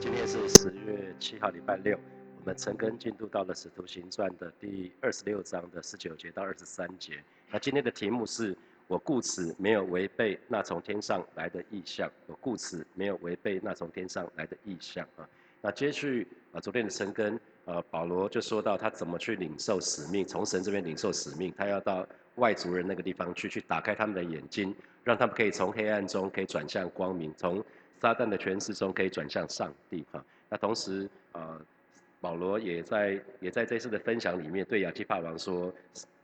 今天是十月七号，礼拜六。我们陈根进度到了《使徒行传》的第二十六章的十九节到二十三节。那今天的题目是我故此没有违背那从天上来的意象。我故此没有违背那从天上来的意象啊。那接续啊，昨天的陈根，呃，保罗就说到他怎么去领受使命，从神这边领受使命，他要到外族人那个地方去，去打开他们的眼睛，让他们可以从黑暗中可以转向光明，从撒旦的权势中可以转向上帝哈。那同时呃，保罗也在也在这次的分享里面对亚基帕王说，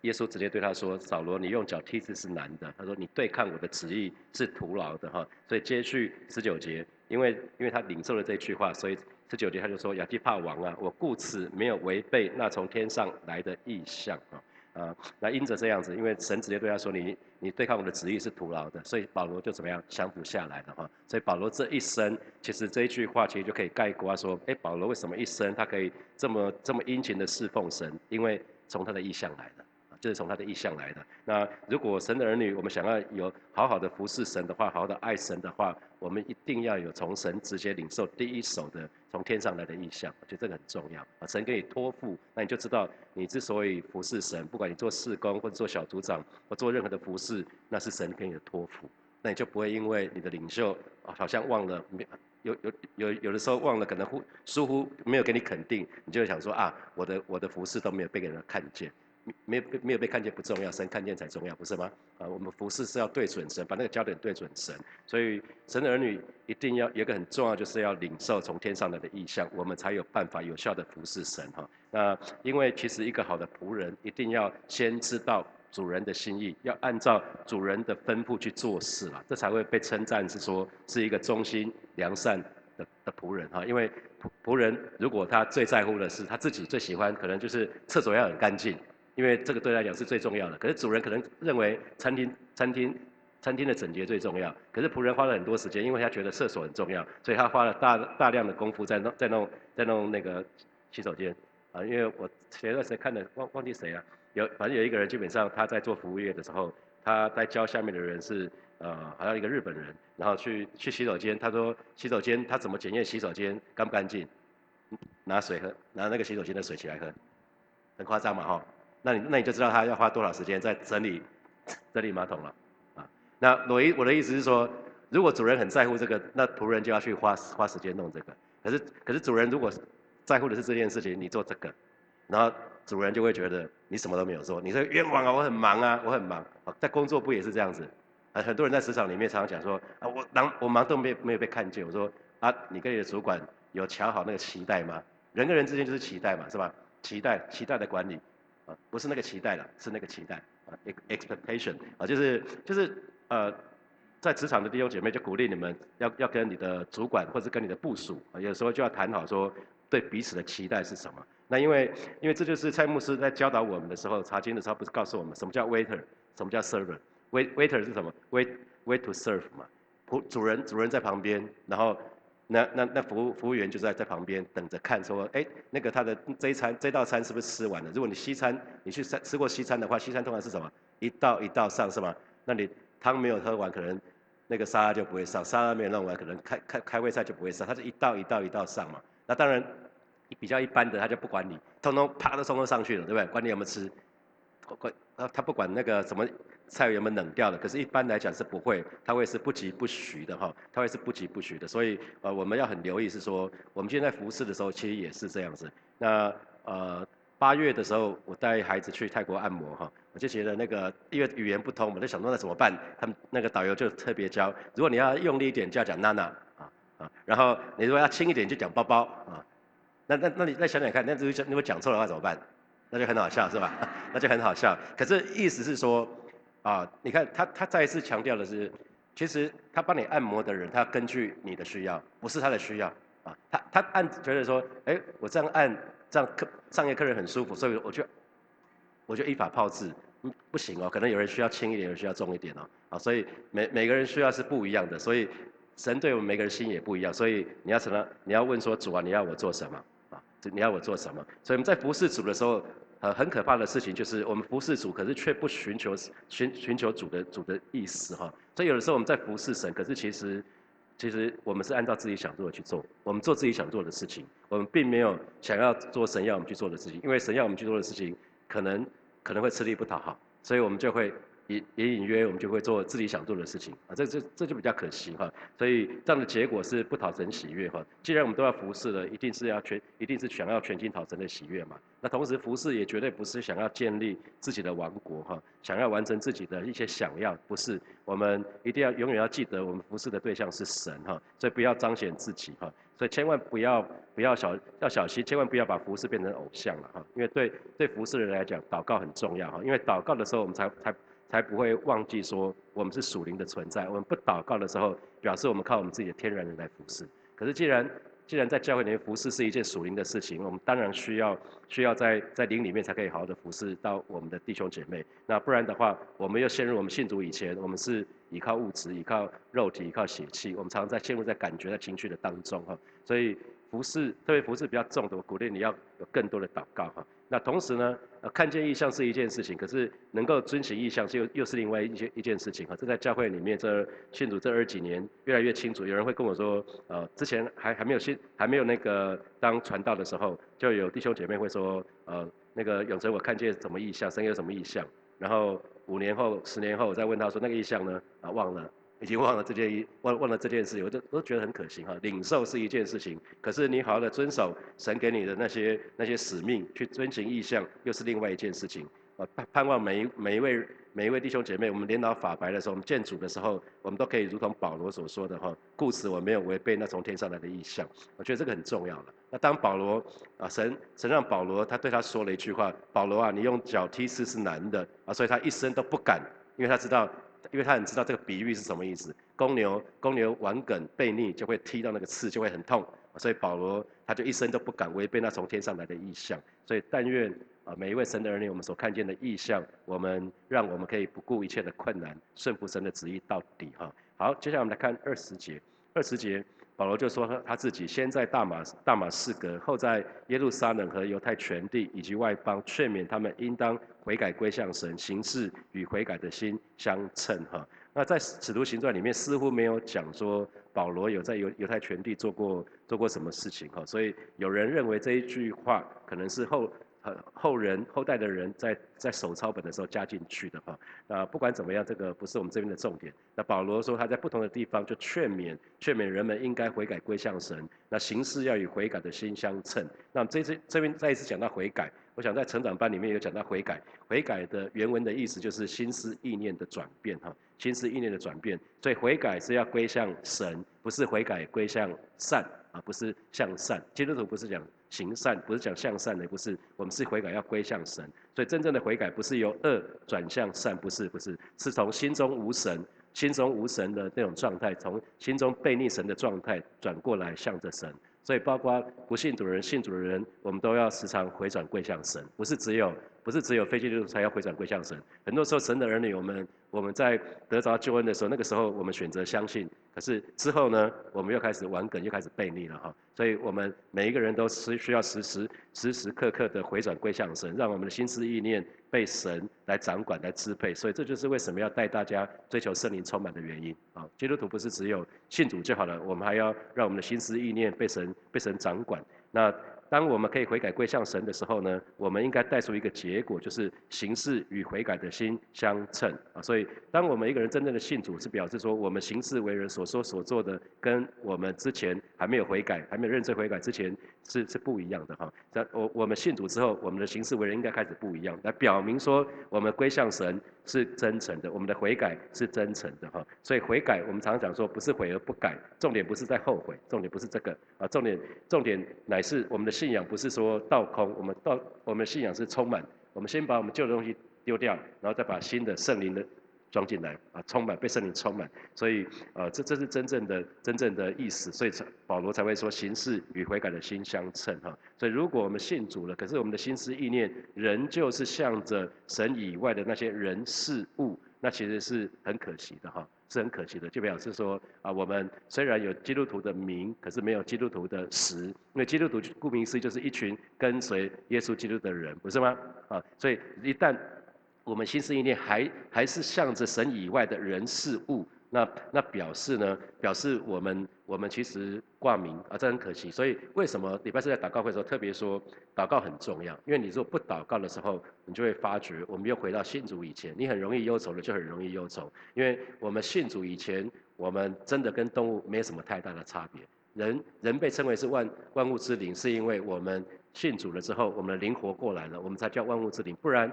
耶稣直接对他说，扫罗你用脚踢字是难的，他说你对抗我的旨意是徒劳的哈。所以接续十九节，因为因为他领受了这句话，所以。十九节他就说亚基帕王啊，我故此没有违背那从天上来的意象啊啊，那因着这样子，因为神直接对他说你你对抗我的旨意是徒劳的，所以保罗就怎么样降服下来了哈。所以保罗这一生，其实这一句话其实就可以概括说，哎，保罗为什么一生他可以这么这么殷勤的侍奉神？因为从他的意向来的。就是从他的意向来的。那如果神的儿女，我们想要有好好的服侍神的话，好好的爱神的话，我们一定要有从神直接领受第一手的从天上来的意向，我觉得这个很重要啊。神给你托付，那你就知道你之所以服侍神，不管你做事工或者做小组长或做任何的服侍，那是神给你的托付，那你就不会因为你的领袖好像忘了没有有有有的时候忘了，可能忽疏忽没有给你肯定，你就想说啊，我的我的服侍都没有被人看见。没有被没有被看见不重要，神看见才重要，不是吗？啊，我们服侍是要对准神，把那个焦点对准神。所以神的儿女一定要有一个很重要，就是要领受从天上来的意象，我们才有办法有效的服侍神哈。那因为其实一个好的仆人，一定要先知道主人的心意，要按照主人的吩咐去做事了，这才会被称赞是说是一个忠心良善的的仆人哈。因为仆仆人如果他最在乎的是他自己最喜欢，可能就是厕所要很干净。因为这个对他来讲是最重要的，可是主人可能认为餐厅餐厅餐厅的整洁最重要，可是仆人花了很多时间，因为他觉得厕所很重要，所以他花了大大量的功夫在弄在弄在弄那个洗手间啊。因为我前段时间看的忘忘记谁了，有反正有一个人基本上他在做服务业的时候，他在教下面的人是呃好像一个日本人，然后去去洗手间，他说洗手间他怎么检验洗手间干不干净？拿水喝，拿那个洗手间的水起来喝，很夸张嘛哈。那你那你就知道他要花多少时间在整理整理马桶了啊？那我一我的意思是说，如果主人很在乎这个，那仆人就要去花花时间弄这个。可是可是主人如果在乎的是这件事情，你做这个，然后主人就会觉得你什么都没有做，你说冤枉啊，我很忙啊，我很忙啊。在工作不也是这样子？啊，很多人在职场里面常常讲说啊，我忙我忙都没没有被看见。我说啊，你跟你的主管有瞧好那个期待吗？人跟人之间就是期待嘛，是吧？期待期待的管理。啊，不是那个期待了，是那个期待啊，expectation 啊，就是就是呃，在职场的弟兄姐妹就鼓励你们要要跟你的主管或者跟你的部属啊，有时候就要谈好说对彼此的期待是什么。那因为因为这就是蔡牧师在教导我们的时候，查经的时候不是告诉我们什么叫 waiter，什么叫 server？wait waiter 是什么？wait wait to serve 嘛，仆主人主人在旁边，然后。那那那服务服务员就在在旁边等着看，说，哎，那个他的这一餐这道餐是不是吃完了？如果你西餐你去吃吃过西餐的话，西餐通常是什么？一道一道上是吗？那你汤没有喝完，可能那个沙拉就不会上；沙拉没有弄完，可能开开开胃菜就不会上。它是一道一道一道上嘛。那当然比较一般的，他就不管你，通通啪的通通上去了，对不对？管你有没有吃，管他他不管那个什么。菜有没有冷掉的？可是，一般来讲是不会，它会是不急不徐的哈，它会是不急不徐的。所以，呃，我们要很留意，是说我们现在服侍的时候，其实也是这样子。那呃，八月的时候，我带孩子去泰国按摩哈，我就觉得那个因为语言不通，我就想说那怎么办？他们那个导游就特别教，如果你要用力一点，就要讲娜娜啊啊，然后你如果要轻一点，就讲包包啊。那那那你再想想看，那如果讲如果讲错的话怎么办？那就很好笑是吧？那就很好笑。可是意思是说。啊，你看他他再一次强调的是，其实他帮你按摩的人，他根据你的需要，不是他的需要啊。他他按觉得说，哎，我这样按，这样客上一客人很舒服，所以我就我就依法炮制，不行哦，可能有人需要轻一点，有人需要重一点哦。啊，所以每每个人需要是不一样的，所以神对我们每个人心也不一样，所以你要什么？你要问说主啊，你要我做什么？啊，你要我做什么？所以我们在服侍主的时候。呃，很可怕的事情就是我们服侍主，可是却不寻求寻寻求主的主的意思哈。所以有的时候我们在服侍神，可是其实其实我们是按照自己想做的去做，我们做自己想做的事情，我们并没有想要做神要我们去做的事情，因为神要我们去做的事情，可能可能会吃力不讨好，所以我们就会。隐隐隐约，我们就会做自己想做的事情啊，这这这就比较可惜哈。所以这样的结果是不讨神喜悦哈。既然我们都要服侍了，一定是要全，一定是想要全心讨神的喜悦嘛。那同时服侍也绝对不是想要建立自己的王国哈，想要完成自己的一些想要，不是。我们一定要永远要记得，我们服侍的对象是神哈，所以不要彰显自己哈。所以千万不要不要小要小心，千万不要把服侍变成偶像了哈。因为对对服侍的人来讲，祷告很重要哈。因为祷告的时候，我们才才。才不会忘记说我们是属灵的存在。我们不祷告的时候，表示我们靠我们自己的天然人来服侍。可是既然既然在教会里面服侍是一件属灵的事情，我们当然需要需要在在灵里面才可以好好的服侍到我们的弟兄姐妹。那不然的话，我们又陷入我们信主以前，我们是依靠物质、依靠肉体、依靠血气，我们常常在陷入在感觉、在情绪的当中哈。所以服侍特别服侍比较重的，我鼓励你要有更多的祷告哈。那同时呢，呃，看见意象是一件事情，可是能够遵循意象是又又是另外一件一件事情哈。这在教会里面，这信主这二十几年越来越清楚。有人会跟我说，呃，之前还还没有信，还没有那个当传道的时候，就有弟兄姐妹会说，呃，那个永成我看见什么意象，神有什么意象，然后五年后、十年后我再问他说那个意象呢，啊，忘了。已经忘了这件忘忘了这件事，我就都觉得很可惜哈。领受是一件事情，可是你好好的遵守神给你的那些那些使命，去遵循意向，又是另外一件事情。啊，盼盼望每一每一位每一位弟兄姐妹，我们领导法白的时候，我们见主的时候，我们都可以如同保罗所说的哈，故此我没有违背那从天上来的意象。我觉得这个很重要了。那当保罗啊，神神让保罗他对他说了一句话，保罗啊，你用脚踢刺是难的啊，所以他一生都不敢，因为他知道。因为他很知道这个比喻是什么意思，公牛公牛玩梗背逆就会踢到那个刺就会很痛，所以保罗他就一生都不敢违背那从天上来的意象。所以但愿啊每一位神的儿女，我们所看见的意象，我们让我们可以不顾一切的困难，顺服神的旨意到底哈。好，接下来我们来看二十节，二十节。保罗就说他自己先在大马大马士革，后在耶路撒冷和犹太全地以及外邦劝勉他们应当悔改归向神，行事与悔改的心相称哈。那在使徒行传里面似乎没有讲说保罗有在犹犹太全地做过做过什么事情哈，所以有人认为这一句话可能是后。后人后代的人在在手抄本的时候加进去的哈，那不管怎么样，这个不是我们这边的重点。那保罗说他在不同的地方就劝勉劝勉人们应该悔改归向神，那行事要与悔改的心相称。那这次这边再一次讲到悔改，我想在成长班里面有讲到悔改，悔改的原文的意思就是心思意念的转变哈，心思意念的转变。所以悔改是要归向神，不是悔改归向善啊，不是向善。基督徒不是讲。行善不是讲向善的，不是我们是悔改要归向神，所以真正的悔改不是由恶转向善，不是不是，是从心中无神、心中无神的那种状态，从心中背逆神的状态转过来向着神。所以包括不信主的人、信主的人，我们都要时常回转归向神，不是只有不是只有非基督徒才要回转归向神。很多时候神的儿女，我们我们在得着救恩的时候，那个时候我们选择相信。可是之后呢，我们又开始玩梗，又开始背逆了哈。所以我们每一个人都是需要时时时时刻刻的回转归向神，让我们的心思意念被神来掌管、来支配。所以这就是为什么要带大家追求圣灵充满的原因啊。基督徒不是只有信主就好了，我们还要让我们的心思意念被神被神掌管。那。当我们可以悔改归向神的时候呢，我们应该带出一个结果，就是行事与悔改的心相称啊。所以，当我们一个人真正的信主，是表示说我们行事为人所说所做的，跟我们之前还没有悔改、还没有认罪悔改之前是是不一样的哈。在我我们信主之后，我们的行事为人应该开始不一样，来表明说我们归向神。是真诚的，我们的悔改是真诚的哈，所以悔改我们常常讲说不是悔而不改，重点不是在后悔，重点不是这个啊，重点重点乃是我们的信仰不是说倒空，我们倒我们信仰是充满，我们先把我们旧的东西丢掉，然后再把新的圣灵的。装进来啊，充满被圣灵充满，所以呃，这这是真正的真正的意思，所以保罗才会说行事与悔改的心相称哈。所以如果我们信主了，可是我们的心思意念仍旧是向着神以外的那些人事物，那其实是很可惜的哈，是很可惜的，就表示说啊，我们虽然有基督徒的名，可是没有基督徒的实，因为基督徒顾名思义就是一群跟随耶稣基督的人，不是吗？啊，所以一旦我们心思意念还还是向着神以外的人事物，那那表示呢，表示我们我们其实挂名啊，这很可惜。所以为什么礼拜四在祷告会的时候特别说祷告很重要？因为你如果不祷告的时候，你就会发觉我们又回到信主以前，你很容易忧愁了，就很容易忧愁。因为我们信主以前，我们真的跟动物没什么太大的差别。人人被称为是万万物之灵，是因为我们信主了之后，我们的灵活过来了，我们才叫万物之灵。不然，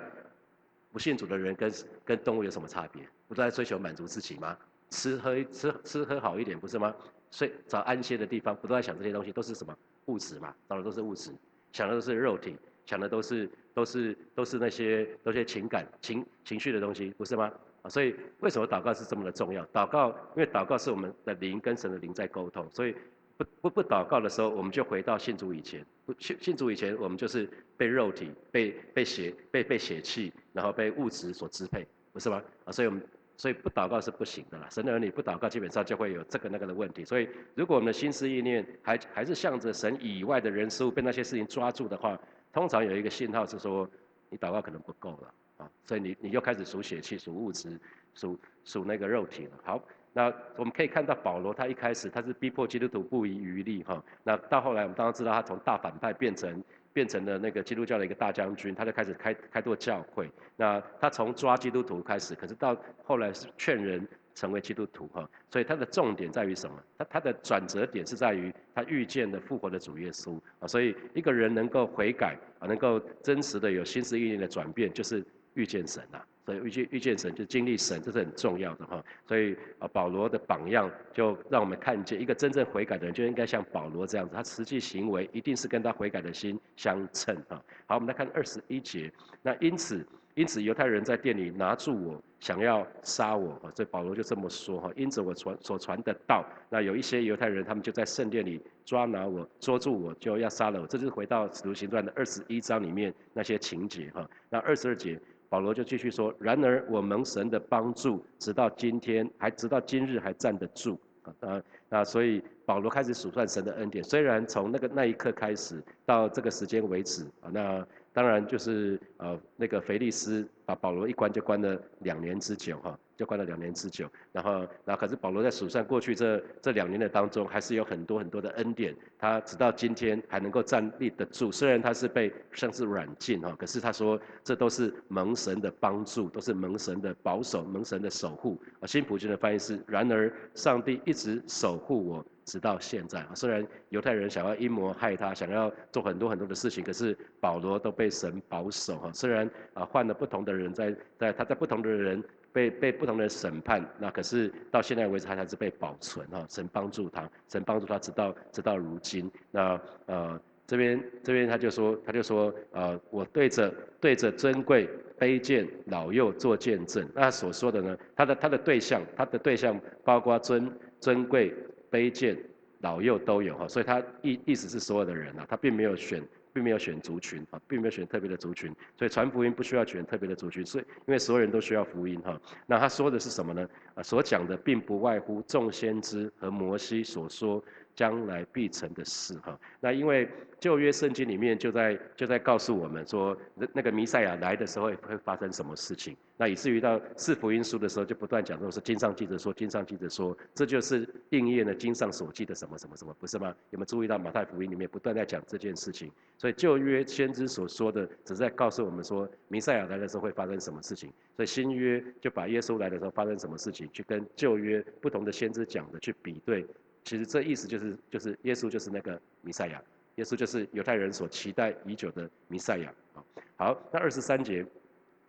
不信主的人跟跟动物有什么差别？不都在追求满足自己吗？吃喝吃吃喝好一点，不是吗？睡找安歇的地方，不都在想这些东西？都是什么物质嘛？找的都是物质，想的都是肉体，想的都是都是都是那些都些情感情情绪的东西，不是吗？啊，所以为什么祷告是这么的重要？祷告，因为祷告是我们的灵跟神的灵在沟通，所以。不不不祷告的时候，我们就回到信主以前。不信信主以前，我们就是被肉体、被被血、被被血气，然后被物质所支配，不是吗？啊，所以我们所以不祷告是不行的啦。神的儿女不祷告，基本上就会有这个那个的问题。所以，如果我们的心思意念还还是向着神以外的人事物被那些事情抓住的话，通常有一个信号是说，你祷告可能不够了啊。所以你你又开始数血气、数物质、数数那个肉体了。好。那我们可以看到保罗，他一开始他是逼迫基督徒不遗余力哈。那到后来我们当然知道他从大反派变成变成了那个基督教的一个大将军，他就开始开开拓教会。那他从抓基督徒开始，可是到后来是劝人成为基督徒哈。所以他的重点在于什么？他他的转折点是在于他遇见了复活的主耶稣啊。所以一个人能够悔改啊，能够真实的有心思意念的转变，就是遇见神啊。所以遇见遇见神，就经历神，这是很重要的哈。所以啊，保罗的榜样就让我们看见，一个真正悔改的人就应该像保罗这样子，他实际行为一定是跟他悔改的心相称哈。好，我们来看二十一节。那因此，因此犹太人在店里拿住我，想要杀我哈。所以保罗就这么说哈。因此我传所传的道，那有一些犹太人他们就在圣殿里抓拿我，捉住我，就要杀了我。这就是回到使徒行传的二十一章里面那些情节哈。那二十二节。保罗就继续说：“然而我蒙神的帮助，直到今天，还直到今日还站得住啊！那所以保罗开始数算神的恩典。虽然从那个那一刻开始到这个时间为止啊，那当然就是呃那个腓力斯把保罗一关就关了两年之久哈。”就关了两年之久，然后，然后可是保罗在数算过去这这两年的当中，还是有很多很多的恩典，他直到今天还能够站立得住。虽然他是被像是软禁哈，可是他说这都是蒙神的帮助，都是蒙神的保守，蒙神的守护。啊，新普京的翻译是：然而上帝一直守护我。直到现在啊，虽然犹太人想要阴谋害他，想要做很多很多的事情，可是保罗都被神保守哈。虽然啊换了不同的人在在他在不同的人被被不同的审判，那可是到现在为止他还是被保存哈。神帮助他，神帮助他直到直到如今。那呃这边这边他就说他就说呃我对着对着尊贵卑贱老幼做见证。那所说的呢，他的他的对象他的对象包括尊尊贵。卑贱、老幼都有哈，所以他意意思是所有的人呐，他并没有选，并没有选族群啊，并没有选特别的族群，所以传福音不需要选特别的族群，所以因为所有人都需要福音哈。那他说的是什么呢？啊，所讲的并不外乎众先知和摩西所说。将来必成的事哈，那因为旧约圣经里面就在就在告诉我们说，那那个弥赛亚来的时候会发生什么事情，那以至于到四福音书的时候就不断讲说是经上记着说，经上记着说，这就是应验了经上所记的什么什么什么，不是吗？有没有注意到马太福音里面不断在讲这件事情？所以旧约先知所说的，只是在告诉我们说，弥赛亚来的时候会发生什么事情，所以新约就把耶稣来的时候发生什么事情，去跟旧约不同的先知讲的去比对。其实这意思就是，就是耶稣就是那个弥赛亚，耶稣就是犹太人所期待已久的弥赛亚啊。好，那二十三节，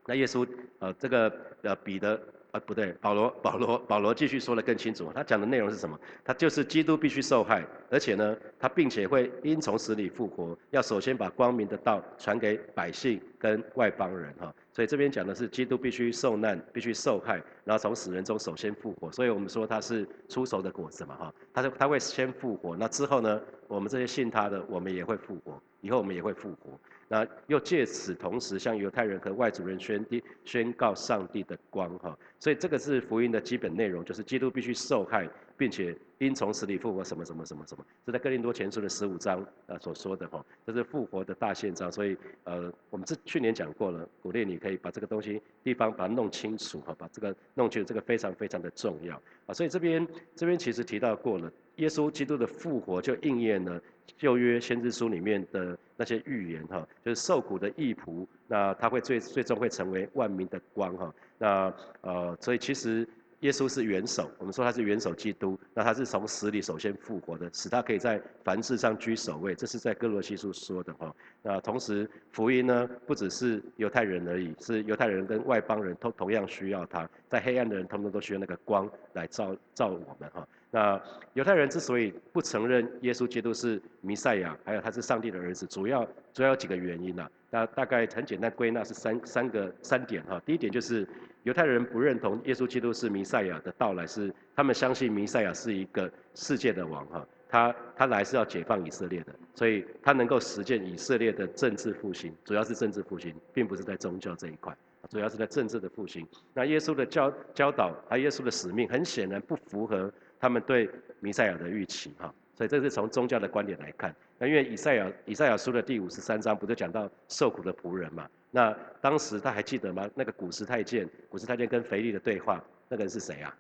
那耶稣呃这个呃彼得。呃，不对，保罗，保罗，保罗继续说的更清楚。他讲的内容是什么？他就是基督必须受害，而且呢，他并且会因从死里复活。要首先把光明的道传给百姓跟外邦人哈。所以这边讲的是基督必须受难，必须受害，然后从死人中首先复活。所以我们说他是出熟的果子嘛哈。他说他会先复活，那之后呢，我们这些信他的，我们也会复活，以后我们也会复活。那又借此同时向犹太人和外族人宣递宣告上帝的光哈，所以这个是福音的基本内容，就是基督必须受害。并且因从死里复活，什么什么什么什么，这在哥林多前书的十五章啊所说的哈，这是复活的大宪章。所以呃，我们这去年讲过了，鼓励你可以把这个东西地方把它弄清楚哈，把这个弄清楚，这个非常非常的重要啊。所以这边这边其实提到过了，耶稣基督的复活就应验了旧约先知书里面的那些预言哈，就是受苦的义仆，那他会最最终会成为万民的光哈。那呃，所以其实。耶稣是元首，我们说他是元首基督，那他是从死里首先复活的，使他可以在凡事上居首位，这是在哥罗西书说的哈。那同时福音呢，不只是犹太人而已，是犹太人跟外邦人都同样需要他，在黑暗的人，他们都需要那个光来照照我们哈。那犹太人之所以不承认耶稣基督是弥赛亚，还有他是上帝的儿子，主要主要有几个原因呐。那大概很简单归纳是三三个三点哈。第一点就是。犹太人不认同耶稣基督是弥赛亚的到来，是他们相信弥赛亚是一个世界的王哈，他他来是要解放以色列的，所以他能够实践以色列的政治复兴，主要是政治复兴，并不是在宗教这一块，主要是在政治的复兴。那耶稣的教教导，还有耶稣的使命，很显然不符合他们对弥赛亚的预期哈，所以这是从宗教的观点来看。那因为以赛亚以赛亚书的第五十三章不就讲到受苦的仆人嘛？那当时他还记得吗？那个古时太监，古时太监跟腓力的对话，那个人是谁啊？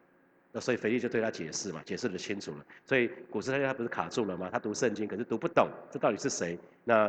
那所以腓力就对他解释嘛，解释的清楚了。所以古时太监他不是卡住了吗？他读圣经可是读不懂，这到底是谁？那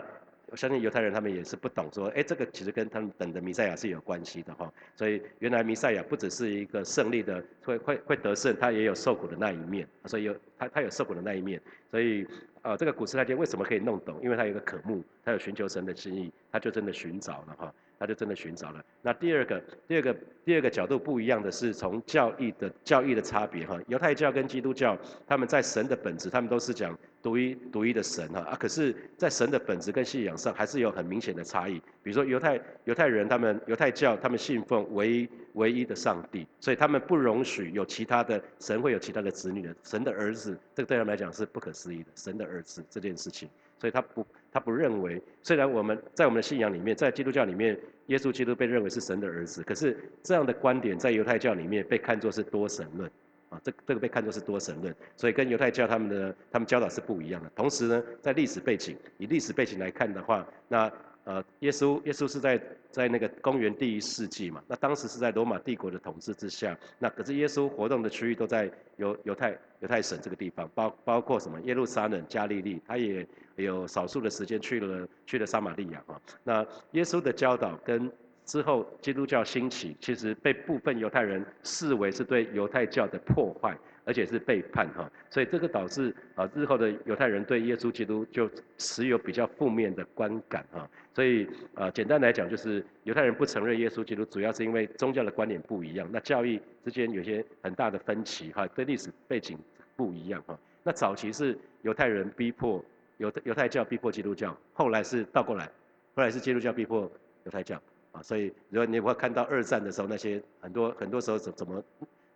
我相信犹太人他们也是不懂，说，哎，这个其实跟他们等的弥赛亚是有关系的哈。所以原来弥赛亚不只是一个胜利的，会会会得胜，他也有受苦的那一面。所以有他他有受苦的那一面，所以。啊，这个古时太监为什么可以弄懂？因为他有一个渴慕，他有寻求神的心意，他就真的寻找了哈，他就真的寻找了。那第二个，第二个，第二个角度不一样的是从教义的教义的差别哈。犹太教跟基督教，他们在神的本质，他们都是讲独一独一的神哈啊。可是，在神的本质跟信仰上，还是有很明显的差异。比如说犹太犹太人，他们犹太教，他们信奉唯一唯一的上帝，所以他们不容许有其他的神会有其他的子女的，神的儿子，这个对他们来讲是不可思议的，神的。儿子这件事情，所以他不，他不认为，虽然我们在我们的信仰里面，在基督教里面，耶稣基督被认为是神的儿子，可是这样的观点在犹太教里面被看作是多神论，啊，这这个被看作是多神论，所以跟犹太教他们的他们教导是不一样的。同时呢，在历史背景，以历史背景来看的话，那。呃，耶稣耶稣是在在那个公元第一世纪嘛，那当时是在罗马帝国的统治之下，那可是耶稣活动的区域都在犹犹太犹太省这个地方，包包括什么耶路撒冷、加利利，他也有少数的时间去了去了撒玛利亚啊。那耶稣的教导跟之后基督教兴起，其实被部分犹太人视为是对犹太教的破坏。而且是背叛哈，所以这个导致啊日后的犹太人对耶稣基督就持有比较负面的观感哈，所以啊简单来讲就是犹太人不承认耶稣基督，主要是因为宗教的观点不一样，那教义之间有些很大的分歧哈，对历史背景不一样哈。那早期是犹太人逼迫犹犹太教逼迫基督教，后来是倒过来，后来是基督教逼迫犹太教啊，所以如果你会看到二战的时候那些很多很多时候怎怎么。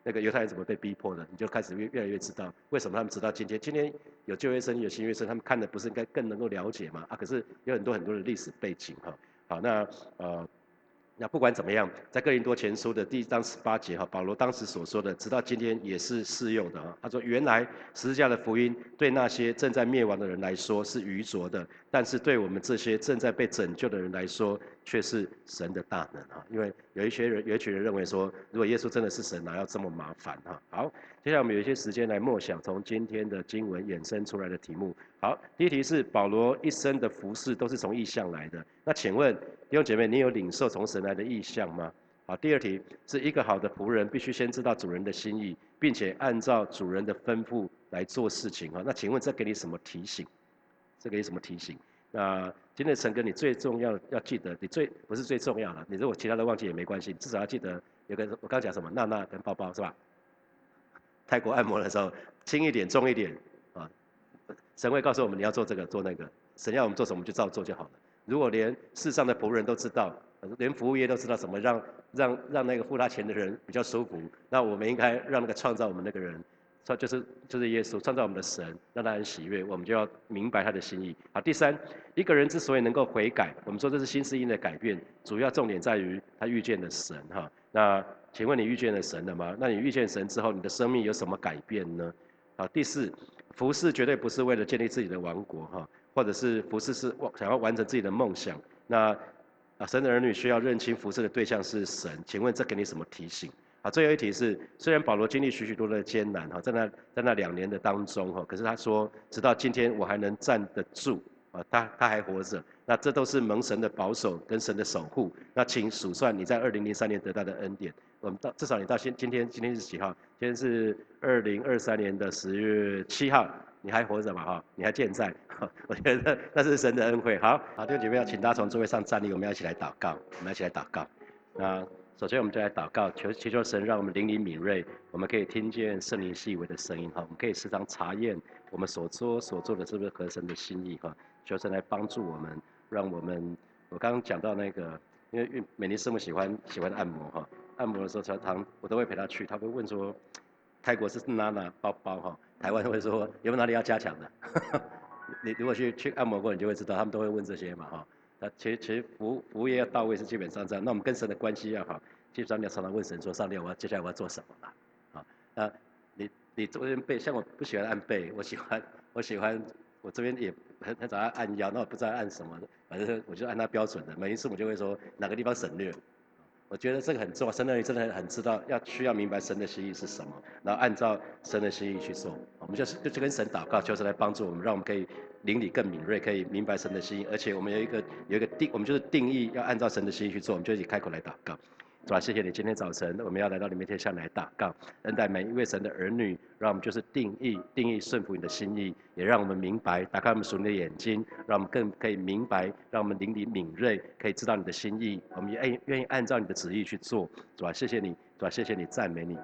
那个犹太人怎么被逼迫的？你就开始越越来越知道为什么他们直到今天，今天有旧约生有新约生，他们看的不是应该更能够了解吗？啊，可是有很多很多的历史背景哈。好，那呃。那不管怎么样，在哥林多前书的第一章十八节哈，保罗当时所说的，直到今天也是适用的啊。他说：“原来十字架的福音对那些正在灭亡的人来说是愚拙的，但是对我们这些正在被拯救的人来说却是神的大能啊。因为有一些人，有一群人认为说，如果耶稣真的是神，哪要这么麻烦哈？好，接下来我们有一些时间来默想从今天的经文衍生出来的题目。好，第一题是保罗一生的服饰都是从异象来的。那请问？弟兄姐妹，你有领受从神来的意象吗？好，第二题是一个好的仆人必须先知道主人的心意，并且按照主人的吩咐来做事情。哈，那请问这给你什么提醒？这给你什么提醒？那今天陈哥，你最重要要记得，你最不是最重要的，你如果其他的忘记也没关系，至少要记得有个我刚讲什么娜娜跟包包是吧？泰国按摩的时候轻一点重一点啊，神会告诉我们你要做这个做那个，神要我们做什么就照做就好了。如果连世上的仆人都知道，连服务业都知道怎么让让让那个付他钱的人比较舒服，那我们应该让那个创造我们那个人，他就是就是耶稣创造我们的神，让他很喜悦，我们就要明白他的心意。好，第三，一个人之所以能够悔改，我们说这是新适应的改变，主要重点在于他遇见了神哈。那请问你遇见了神了吗？那你遇见神之后，你的生命有什么改变呢？好，第四，服侍绝对不是为了建立自己的王国哈，或者是服侍是想要完成自己的梦想。那啊，神的儿女需要认清服侍的对象是神。请问这给你什么提醒？好，最后一题是，虽然保罗经历许许多多的艰难哈，在那在那两年的当中哈，可是他说，直到今天我还能站得住啊，他他还活着。那这都是蒙神的保守跟神的守护。那请数算你在二零零三年得到的恩典。我们到至少你到今今天今天是几号？今天是二零二三年的十月七号，你还活着嘛？哈，你还健在。我觉得那是神的恩惠。好，好，弟兄姐妹要请大家从座位上站立，我们要一起来祷告。我们要一起来祷告。那首先我们就来祷告，求祈求神让我们灵里敏锐，我们可以听见圣灵细微的声音。哈，我们可以时常查验我们所说所做的是不是合神的心意。哈，求神来帮助我们，让我们。我刚刚讲到那个，因为美丽师母喜欢喜欢按摩。哈。按摩的时候，常常我都会陪他去。他会问说，泰国是哪哪包包哈？台湾会说有没有哪里要加强的？你如果去去按摩过，你就会知道，他们都会问这些嘛哈。那其实其实服服务业要到位是基本上这样。那我们跟神的关系要好，基本上你要常常问神说，上帝我要接下来我要做什么了？啊，那你你这边背，像我不喜欢按背，我喜欢我喜欢我这边也很很早按腰，那我不知道按什么，反正我就按他标准的。每一次我就会说哪个地方省略。我觉得这个很重要，神的儿女真的很知道要需要明白神的心意是什么，然后按照神的心意去做。我们就是就去跟神祷告，就是来帮助我们，让我们可以灵里更敏锐，可以明白神的心意。而且我们有一个有一个定，我们就是定义要按照神的心意去做，我们就一起开口来祷告。是吧？谢谢你，今天早晨我们要来到你面前向来祷告，恩待每一位神的儿女，让我们就是定义定义顺服你的心意，也让我们明白，打开我们属灵的眼睛，让我们更可以明白，让我们灵里敏锐，可以知道你的心意，我们也愿愿意按照你的旨意去做，是吧？谢谢你，是吧？谢谢你，赞美你。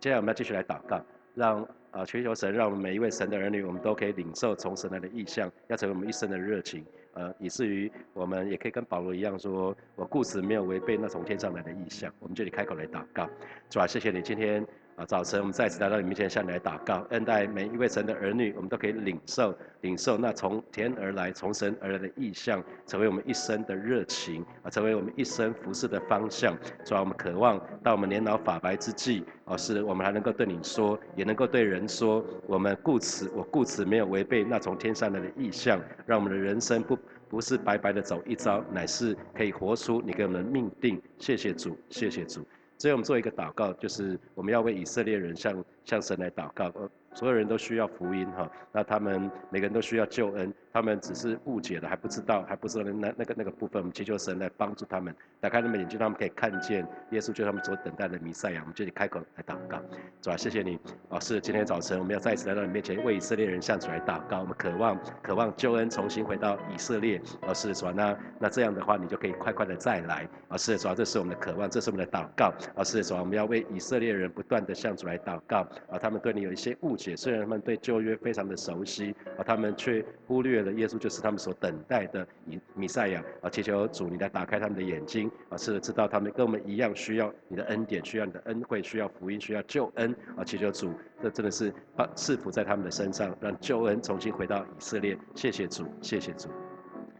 接下来我们要继续来祷告，让啊祈求神，让我们每一位神的儿女，我们都可以领受从神来的意象，要成为我们一生的热情。呃，以至于我们也可以跟保罗一样说，我故事没有违背那从天上来的意象。我们这里开口来祷告，主啊，谢谢你今天啊早晨我们再次来到你面前向你来祷告，恩待每一位神的儿女，我们都可以领受领受那从天而来、从神而来的意象，成为我们一生的热情啊，成为我们一生服侍的方向。主啊，我们渴望到我们年老发白之际，哦，是我们还能够对你说，也能够对人说，我们故此我故此没有违背那从天上来的意象，让我们的人生不。不是白白的走一遭，乃是可以活出你给我们的命定。谢谢主，谢谢主。所以我们做一个祷告，就是我们要为以色列人向向神来祷告。所有人都需要福音哈，那他们每个人都需要救恩，他们只是误解了，还不知道，还不知道那那个那个部分，我们祈求神来帮助他们，打开他们眼睛，他们可以看见耶稣就是他们所等待的弥赛亚。我们这里开口来祷告，主啊，谢谢你，老师今天早晨我们要再一次来到你面前，为以色列人向主来祷告，我们渴望渴望救恩重新回到以色列，啊，是主啊，那那这样的话你就可以快快的再来，啊，是主啊，这是我们的渴望，这是我们的祷告，啊，是主啊，我们要为以色列人不断的向主来祷告，啊，他们对你有一些误解。虽然他们对旧约非常的熟悉，而他们却忽略了耶稣就是他们所等待的以弥赛亚。啊，祈求主你来打开他们的眼睛，啊，是知道他们跟我们一样需要你的恩典，需要你的恩惠，需要福音，需要救恩。啊，祈求主，这真的是把赐福在他们的身上，让救恩重新回到以色列。谢谢主，谢谢主。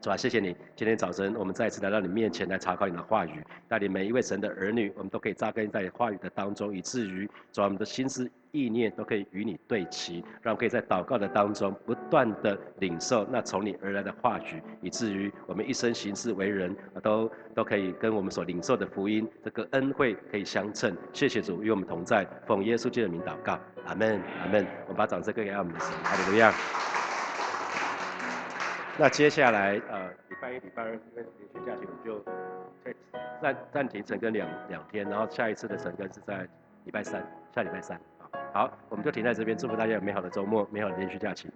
主啊，谢谢你！今天早晨，我们再一次来到你面前来查考你的话语，带领每一位神的儿女，我们都可以扎根在话语的当中，以至于主啊，我们的心思意念都可以与你对齐，让我们可以在祷告的当中不断的领受那从你而来的话语，以至于我们一生行事为人，都都可以跟我们所领受的福音这个恩惠可以相称。谢谢主与我们同在，奉耶稣基督的名祷告，阿门，阿门。我们把掌声给我们的神，哈利路亚。那接下来，呃，礼拜一、礼拜二因为连续假期，我们就暂暂停晨更两两天，然后下一次的晨更是在礼拜三，下礼拜三。好，我们就停在这边，祝福大家有美好的周末，美好的连续假期。